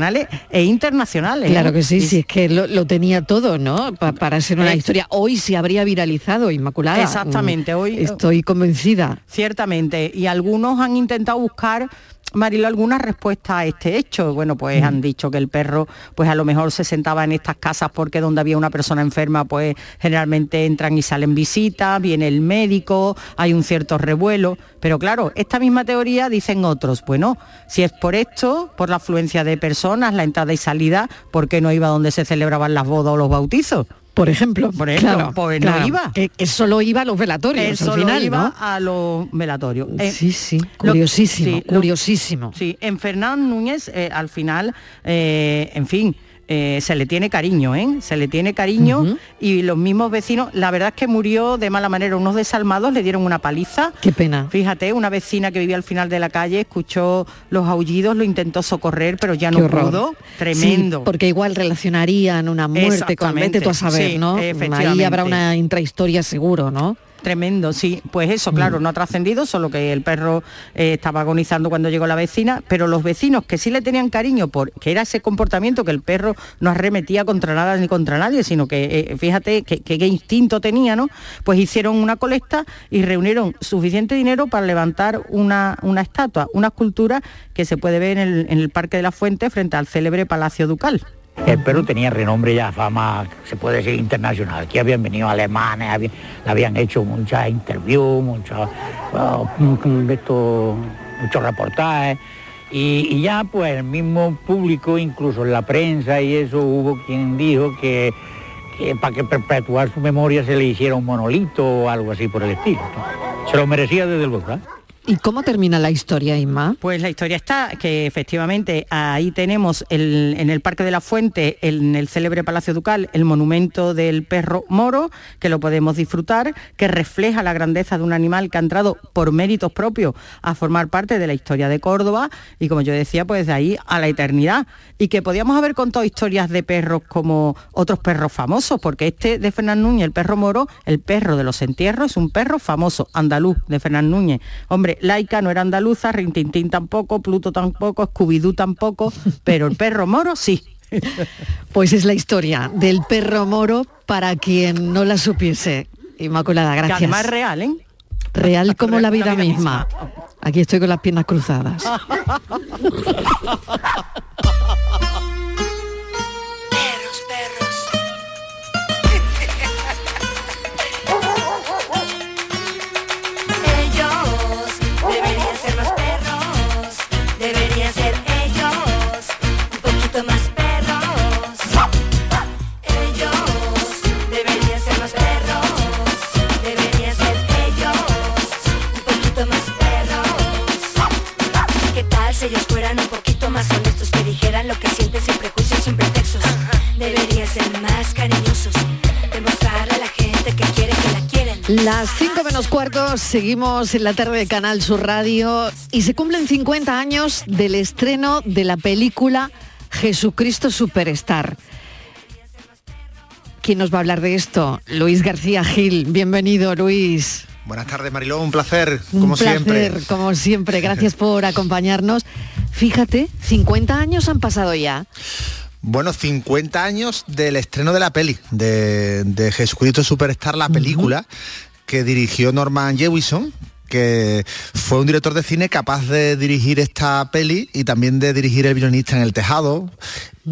e internacionales. Claro ¿eh? que sí, sí, es que lo, lo tenía todo, ¿no? Pa- para ser una historia. Hoy se habría viralizado, Inmaculada. Exactamente, Mm, hoy- Estoy convencida. Ciertamente, y algunos han intentado buscar Marilo, alguna respuesta a este hecho. Bueno, Mm. pues han dicho que el perro, pues a lo mejor se sentaba en estas casas porque donde había una persona enferma, pues generalmente entran y salen visitas, viene el médico, hay un cierto revuelo. Pero claro, esta misma teoría dicen otros. Bueno, si es por esto, por la afluencia de personas, la entrada y salida, ¿por qué no iba donde se celebraban las bodas o los bautizos? Por ejemplo, Por ejemplo, claro, pues claro, no iba. Que, que solo iba a los velatorios Él al solo final, iba ¿no? a los velatorios. Eh, Sí, sí, lo- curiosísimo, sí, lo- curiosísimo. Sí, en Fernán Núñez, eh, al final, eh, en fin, eh, se le tiene cariño, ¿eh? Se le tiene cariño y los mismos vecinos, la verdad es que murió de mala manera, unos desalmados le dieron una paliza. Qué pena. Fíjate, una vecina que vivía al final de la calle escuchó los aullidos, lo intentó socorrer, pero ya no horror. pudo. Tremendo. Sí, porque igual relacionarían una muerte con vete tú a saber, sí, ¿no? Ahí habrá una intrahistoria seguro, ¿no? Tremendo, sí. Pues eso, Mm. claro, no ha trascendido, solo que el perro eh, estaba agonizando cuando llegó la vecina, pero los vecinos que sí le tenían cariño por que era ese comportamiento que el perro no arremetía contra nada ni contra nadie, sino que eh, fíjate que- que qué instinto tenía, ¿no? Pues hicieron una colecta y reunieron suficiente dinero para levantar una, una estatua, una escultura que se puede ver en el, en el Parque de la Fuente frente al célebre Palacio Ducal. El Perú tenía renombre ya, fama, se puede decir internacional. Aquí habían venido alemanes, habían, hecho muchas interviews, muchos muchos reportajes. Y, ya pues el mismo público, incluso en la prensa y eso, hubo quien dijo que, para que perpetuar su memoria se le hiciera un monolito o algo así por el estilo. Se lo merecía desde luego. ¿Y cómo termina la historia, Inma? Pues la historia está que efectivamente ahí tenemos el- en el Parque de la Fuente, en el célebre Palacio Ducal, el monumento del perro moro, que lo podemos disfrutar, que refleja la grandeza de un animal que ha entrado por méritos propios a formar parte de la historia de Córdoba y como yo decía, pues de ahí a la eternidad. Y que podíamos haber contado historias de perros como otros perros famosos, porque este de Fernán Núñez, el perro moro, el perro de los entierros, es un perro famoso, andaluz, de Fernán Núñez. Hombre, Laika no era andaluza, Rintintín tampoco, Pluto tampoco, Scooby-Doo tampoco, pero el perro moro sí. Pues es la historia del perro moro para quien no la supiese. Inmaculada, Que gracias. además es real, ¿eh? Real como la vida misma. Aquí estoy con las piernas cruzadas. lo que sienten sin prejuicios, sin pretextos. Deberían ser más cariñosos, demostrarle a la gente que quiere que la quieren. Las 5 menos cuartos, seguimos en la tarde de Canal Sur Radio y se cumplen 50 años del estreno de la película Jesucristo Superstar. ¿Quién nos va a hablar de esto? Luis García Gil. Bienvenido, Luis. Buenas tardes, Mariló, un placer, Un como placer, siempre. como siempre. Gracias por acompañarnos. Fíjate, 50 años han pasado ya. Bueno, 50 años del estreno de la peli, de, de Jesucristo Superstar, la película, que dirigió Norman Jewison, que fue un director de cine capaz de dirigir esta peli y también de dirigir El violinista en el tejado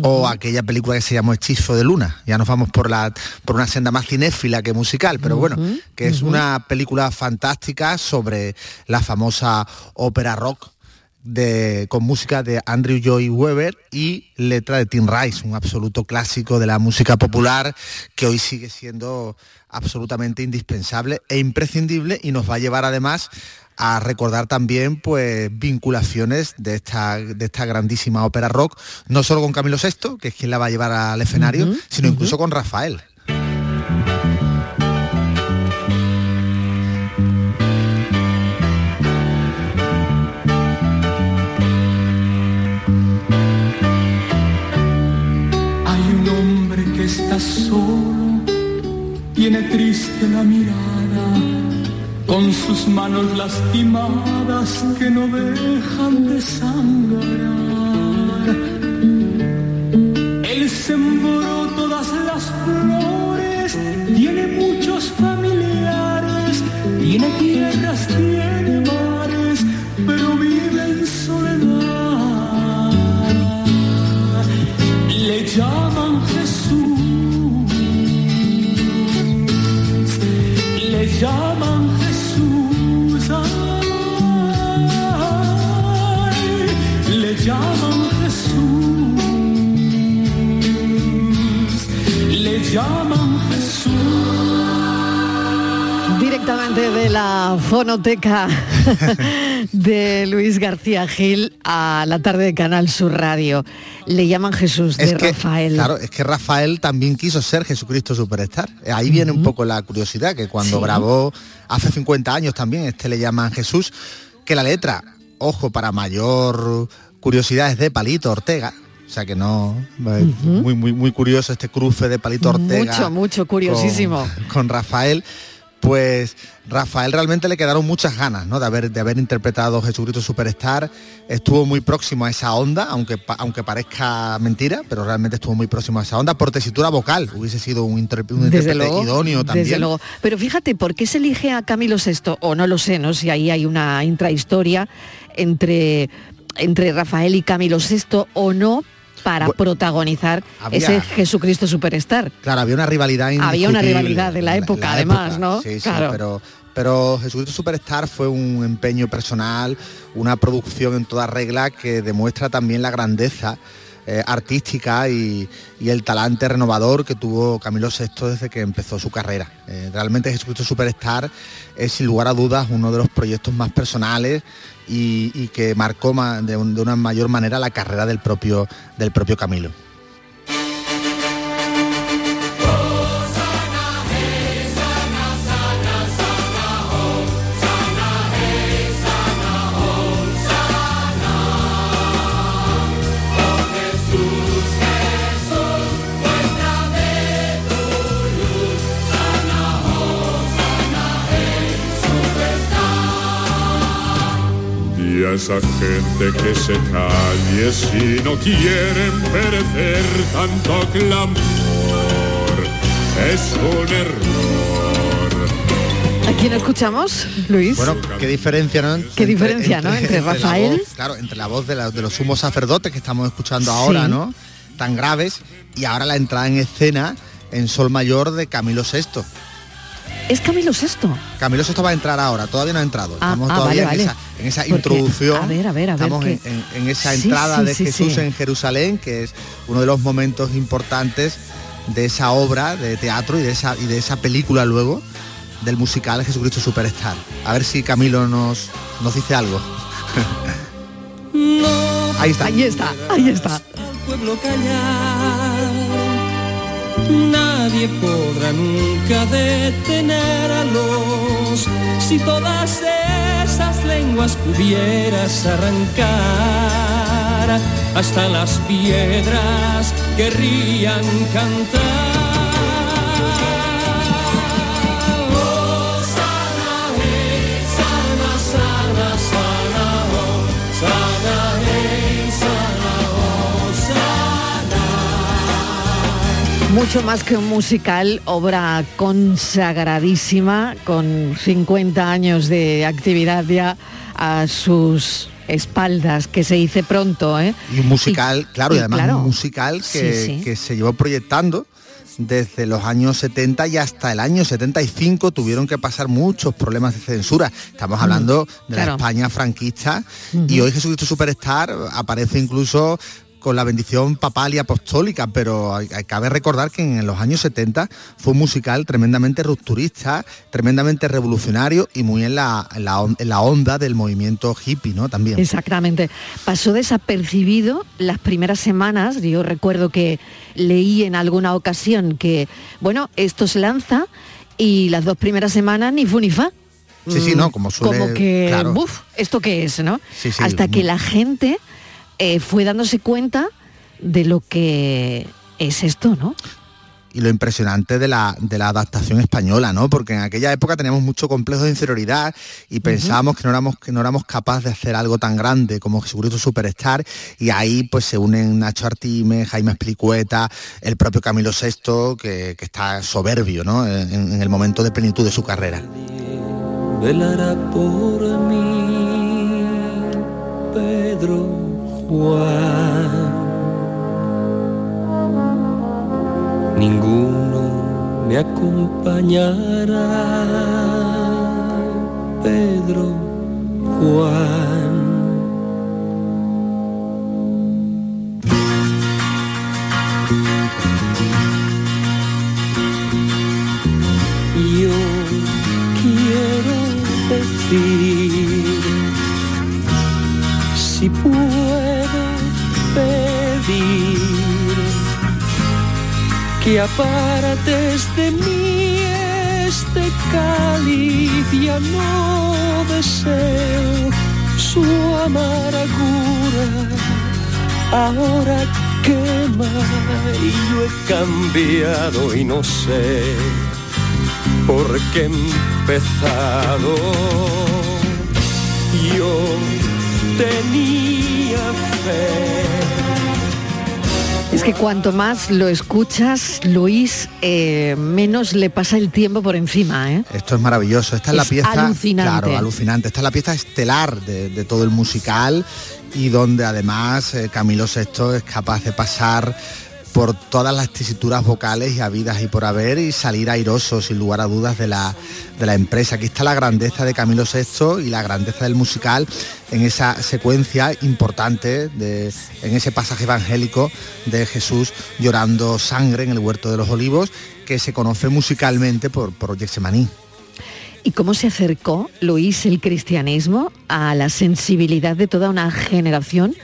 o aquella película que se llamó Hechizo de Luna. Ya nos vamos por, la, por una senda más cinéfila que musical, pero bueno, que es una película fantástica sobre la famosa ópera rock de, con música de Andrew Joy Weber y letra de Tim Rice, un absoluto clásico de la música popular que hoy sigue siendo absolutamente indispensable e imprescindible y nos va a llevar además a recordar también pues vinculaciones de esta, de esta grandísima ópera rock, no solo con Camilo VI, que es quien la va a llevar al escenario, sino incluso con Rafael. Solo, tiene triste la mirada, con sus manos lastimadas que no dejan de sangrar. Él sembró todas las flores, tiene muchos familiares, tiene tierras, tiene mares, pero vive en soledad. Le llaman le llaman Jesús, ay, le llaman Jesús, Directamente de la fonoteca de Luis García Gil a la tarde de Canal Sur Radio. Le llaman Jesús de Es que, Rafael. Claro, es que Rafael también quiso ser Jesucristo Superstar. Eh, Ahí viene un poco la curiosidad, que cuando Sí. grabó hace 50 años también, este le llaman Jesús, que la letra, ojo, para mayor curiosidad es de Palito Ortega. O sea que no, eh, muy, muy, muy curioso este cruce de Palito Ortega. Mucho, mucho, curiosísimo. Con, con Rafael. Pues Rafael realmente le quedaron muchas ganas ¿no? de, haber, de haber interpretado Jesucristo Superstar. Estuvo muy próximo a esa onda, aunque, aunque parezca mentira, pero realmente estuvo muy próximo a esa onda. Por tesitura vocal, hubiese sido un, un intérprete idóneo también. desde luego. Pero fíjate, ¿por qué se elige a Camilo VI? O no lo sé, no si ahí hay una intrahistoria entre, entre Rafael y Camilo VI o no para protagonizar había- ese Jesucristo Superstar. Claro, había una rivalidad Había una rivalidad de la época, además, época, ¿no? Sí, sí, Claro. pero, pero Jesucristo Superstar fue un empeño personal, una producción en toda regla que demuestra también la grandeza eh, artística y, y el talante renovador que tuvo Camilo VI desde que empezó su carrera. Eh, realmente Jesucristo Superstar es sin lugar a dudas uno de los proyectos más personales y, que marcó ma- de, de una mayor manera la carrera del propio, del propio Camilo. Y a esa gente que se calle si no quieren perecer tanto clamor. Es un error. ¿A quién escuchamos, Luis? Bueno, qué diferencia, ¿no? Qué diferencia, ¿no? Entre Rafael. voz, claro, entre la voz de, la- de los sumos sacerdotes que estamos escuchando ahora. ¿no? Tan graves, y ahora la entrada en escena en Sol Mayor de Camilo VI. Es Camilo VI. Camilo VI va a entrar ahora, todavía no ha entrado. Ah, Estamos ah, todavía vale, en, vale. esa, en esa Porque, introducción. a ver, a ver, a ver, Estamos en, que- en- en esa Sí, entrada sí, de sí, Jesús sí. en Jerusalén, que es uno de los momentos importantes de esa obra de teatro y de esa, y de esa película luego del musical Jesucristo Superstar. A ver si Camilo nos, nos dice algo. No Ahí está. Ahí está, ahí está. pueblo callar. Nadie podrá nunca detener a los si todas esas lenguas pudieras arrancar. Hasta las piedras querrían cantar. Mucho más que un musical, obra consagradísima, con 50 años de actividad ya a sus espaldas, que se dice pronto, ¿eh? Y un musical, claro, y y además claro. un musical que, Sí, sí. que se llevó proyectando desde los años 70 y hasta el año 75 tuvieron que pasar muchos problemas de censura. Estamos hablando de la. España franquista y hoy Jesucristo Superstar aparece incluso con la bendición papal y apostólica, pero hay- hay- cabe recordar que en los años 70 fue un musical tremendamente rupturista, tremendamente revolucionario y muy en la, en la on- en la onda del movimiento hippie, ¿no? También. Exactamente. Pasó desapercibido las primeras semanas. Yo recuerdo que leí en alguna ocasión que, bueno, esto se lanza y las dos primeras semanas ni fu ni fa. Sí, sí, Mm, no, como suele- Como que, claro. buf, ¿esto qué es, no? Sí, sí, Hasta que mm. la gente eh, fue dándose cuenta de lo que es esto, ¿no? y lo impresionante de la, de la adaptación española, ¿no? Porque en aquella época teníamos mucho complejo de inferioridad y pensábamos que no éramos que no éramos capaces de hacer algo tan grande como Jesucristo Superstar y ahí pues se unen Nacho Artime, Jaime Esplicueta, el propio Camilo VI que, que está soberbio, ¿no? En, en el momento de plenitud de su carrera. velará por mí Pedro Juan. Ninguno me acompañará, Pedro Juan. Yo quiero decir que apartes de mí este cáliz ya no deseo su amargura. Ahora quema y yo he cambiado y no sé por qué he empezado. Yo tenía fe que cuanto más lo escuchas, Luis, eh, menos le pasa el tiempo por encima, ¿eh? Esto es maravilloso. Esta es, la pieza. alucinante. Claro, alucinante. Esta es la pieza estelar de, de todo el musical y donde además eh, Camilo VI es capaz de pasar por todas las tesituras vocales y habidas y por haber y salir airoso sin lugar a dudas de la, de la empresa. Aquí está la grandeza de Camilo VI y la grandeza del musical en esa secuencia importante, de, en ese pasaje evangélico de Jesús llorando sangre en el huerto de los olivos que se conoce musicalmente por, por Getsemaní. ¿Y cómo se acercó, Luis, el cristianismo a la sensibilidad de toda una generación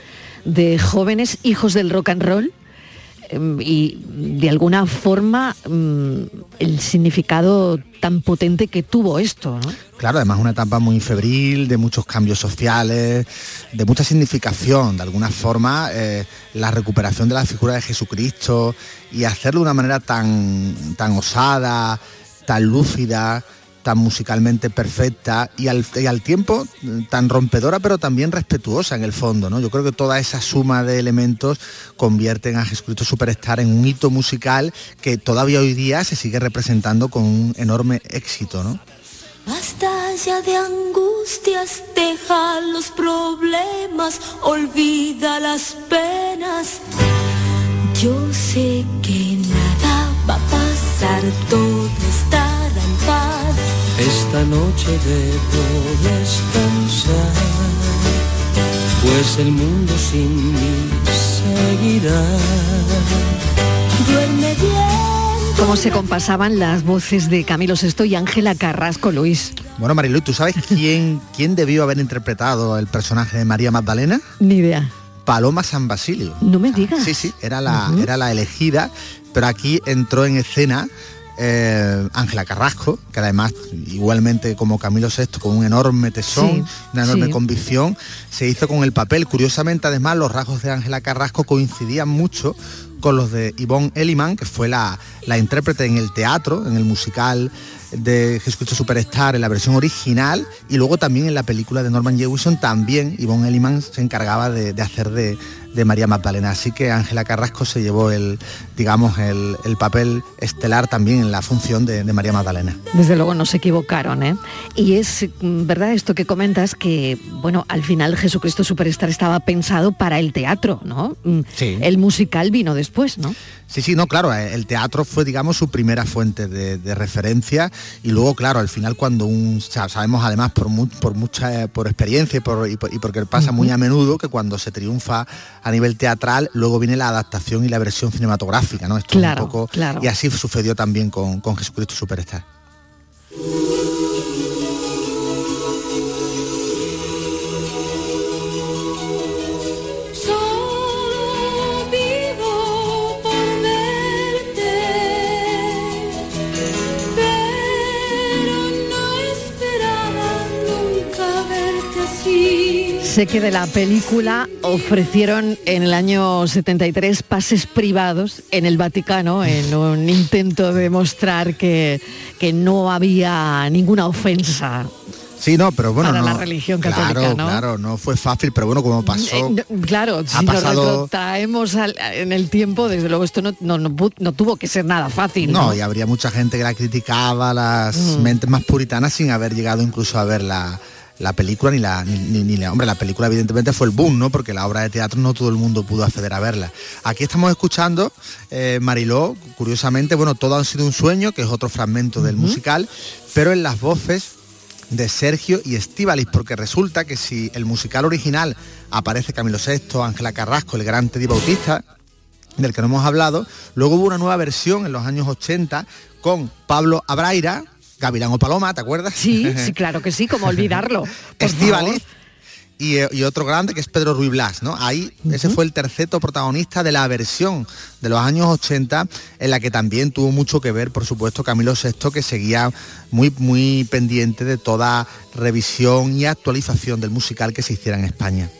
de jóvenes hijos del rock and roll? Em, Y de alguna forma mm, el significado tan potente que tuvo esto, ¿no? Claro, además una etapa muy febril, de muchos cambios sociales, de mucha significación, de alguna forma, eh, la recuperación de la figura de Jesucristo y hacerlo de una manera tan, tan osada, tan lúcida, tan musicalmente perfecta y al, y al tiempo eh, tan rompedora pero también respetuosa en el fondo. ¿no? Yo creo que toda esa suma de elementos convierten a Jesucristo Superstar en un hito musical que todavía hoy día se sigue representando con un enorme éxito. ¿no? Basta ya de angustias, deja los problemas, olvida las penas. Yo sé que nada va a pasar, todo. Esta noche debo descansar, pues el mundo sin mí seguirá. Duerme bien. ¿Cómo se compasaban las voces de Camilo VI y Ángela Carrasco, Luis? Bueno, Marilu, ¿tú sabes quién, quién debió haber interpretado el personaje de María Magdalena? Ni idea. Paloma San Basilio. No me digas. Sí, sí, era la, era la elegida, pero aquí entró en escena eh, Ángela Carrasco, que además, igualmente como Camilo VI, con un enorme tesón, Sí, una enorme sí. convicción, se hizo con el papel. Curiosamente, además, los rasgos de Ángela Carrasco coincidían mucho con los de Yvonne Elliman, que fue la, la intérprete en el teatro, en el musical de Jesucristo Superstar, en la versión original, y luego también en la película de Norman Jewison, también Yvonne Elliman se encargaba de, de hacer de, de María Magdalena. Así que Ángela Carrasco se llevó el, digamos, el, el papel estelar también en la función de, de María Magdalena. Desde luego no se equivocaron, ¿eh? Y es verdad esto que comentas que, bueno, al final Jesucristo Superstar estaba pensado para el teatro, ¿no? Sí. El musical vino después, ¿no? Sí, sí, no, claro, eh, el teatro fue, digamos, su primera fuente de, de referencia y luego, claro, al final cuando un, sa- sabemos además por, mu- por mucha, eh, por experiencia y, por, y, por- y porque pasa muy a menudo que cuando se triunfa a nivel teatral, luego viene la adaptación y la versión cinematográfica, ¿no? Esto es Claro, un poco, claro. y así sucedió también con, con Jesucristo Superstar. Sé que de la película ofrecieron en el año 73 pases privados en el Vaticano en un intento de demostrar que, que no había ninguna ofensa. Sí, no, pero bueno, Para no, la religión católica, claro, ¿no? Claro, no fue fácil, pero bueno, como pasó, Eh, no, claro, si pasado- nos traemos en el tiempo, desde luego esto no, no, no pu- no tuvo que ser nada fácil. No, No, y habría mucha gente que la criticaba, las Mm. mentes más puritanas, sin haber llegado incluso a ver la, la película ni la ni, ni- ni la hombre la película evidentemente fue el boom no porque la obra de teatro no todo el mundo pudo acceder a verla. Aquí estamos escuchando eh, Mariló curiosamente bueno todo ha sido un sueño que es otro fragmento del musical pero en las voces de Sergio y Estíbalis, porque resulta que si el musical original aparece Camilo VI, Ángela Carrasco, el gran Teddy Bautista, del que no hemos hablado, luego hubo una nueva versión en los años 80 con Pablo Abraira, Gavilán o Paloma, ¿te acuerdas? Sí, sí, claro que sí, como olvidarlo. por Estíbaliz y, eh, y otro grande que es Pedro Ruiz Blas, ¿no? Ahí ese fue el terceto protagonista de la versión de los años 80 en la que también tuvo mucho que ver, por supuesto, Camilo VI que seguía muy muy pendiente de toda revisión y actualización del musical que se hiciera en España.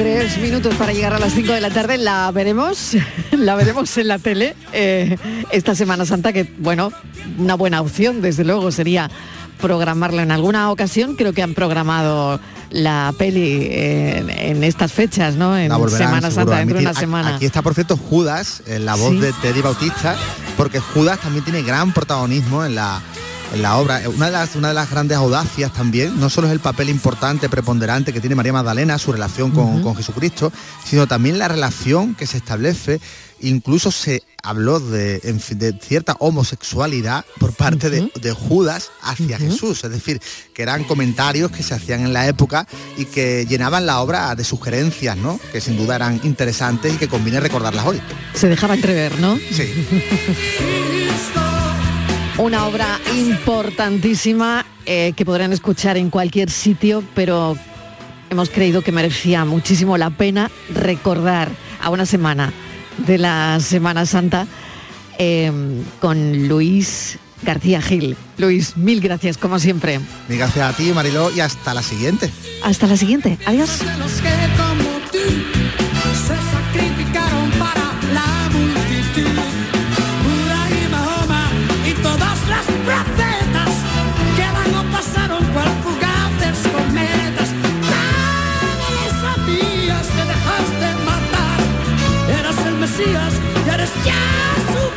Tres minutos para llegar a las 5 de la tarde, la veremos, la veremos en la tele eh, esta Semana Santa, que bueno, una buena opción, desde luego, sería programarlo en alguna ocasión. Creo que han programado la peli en, en estas fechas, ¿no? En volverán, Semana Santa, dentro de una semana. Aquí está, por cierto, Judas, en la voz Sí. de Teddy Bautista, porque Judas también tiene gran protagonismo en la, en la obra. Una de, las, una de las grandes audacias también, no solo es el papel importante, preponderante que tiene María Magdalena, su relación con, Jesucristo, sino también la relación que se establece. Incluso se habló de, en fin, de cierta homosexualidad por parte de, de Judas hacia. Jesús. Es decir, que eran comentarios que se hacían en la época y que llenaban la obra de sugerencias, ¿no? Que sin duda eran interesantes y que conviene recordarlas hoy. Se dejaba entrever, ¿no? Sí. Una obra importantísima eh, que podrán escuchar en cualquier sitio, pero hemos creído que merecía muchísimo la pena recordar a una semana de la Semana Santa eh, con Luis García Gil. Luis, mil gracias como siempre. Mil gracias a ti, Mariló, y hasta la siguiente. Hasta la siguiente. Adiós. Mesías y eres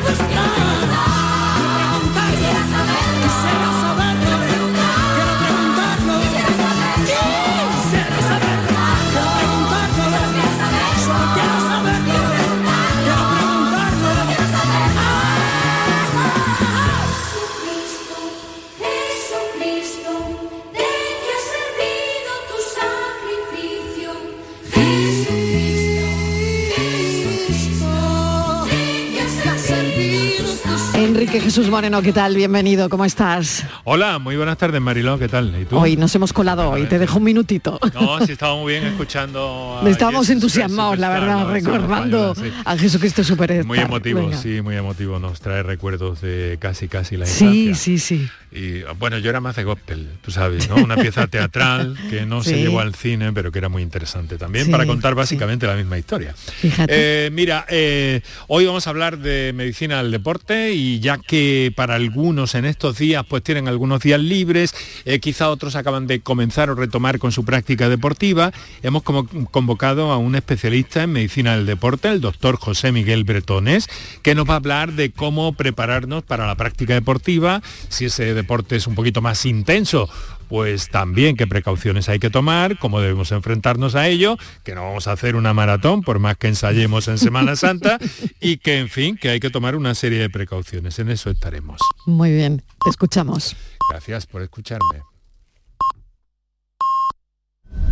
Jesús Moreno, ¿qué tal? Bienvenido, ¿cómo estás? Hola, muy buenas tardes Mariló, ¿qué tal? ¿Y tú? Hoy nos hemos colado hoy, te dejo un minutito. No, sí, estaba muy bien escuchando. a Estábamos entusiasmados, la verdad, ¿no? Sí, recordando sí. a Jesucristo Superstar. Muy emotivo, Venga. sí, muy emotivo. Nos trae recuerdos de casi, casi la Sí, infancia. sí, sí. Y bueno, yo era más de gospel, tú sabes, ¿no? Una pieza teatral que no se Sí. llevó al cine, pero que era muy interesante también Sí, para contar básicamente la misma historia. Fíjate. Eh, mira, eh, hoy vamos a hablar de medicina del deporte y ya que para algunos en estos días pues tienen algunos días libres, eh, quizá otros acaban de comenzar o retomar con su práctica deportiva, hemos como- convocado a un especialista en medicina del deporte, el doctor José Miguel Bretones, que nos va a hablar de cómo prepararnos para la práctica deportiva, si ese deporte es un poquito más intenso, pues también qué precauciones hay que tomar, cómo debemos enfrentarnos a ello, que no vamos a hacer una maratón por más que ensayemos en Semana Santa y que en fin, que hay que tomar una serie de precauciones. En eso estaremos. Muy bien, te escuchamos. Gracias por escucharme.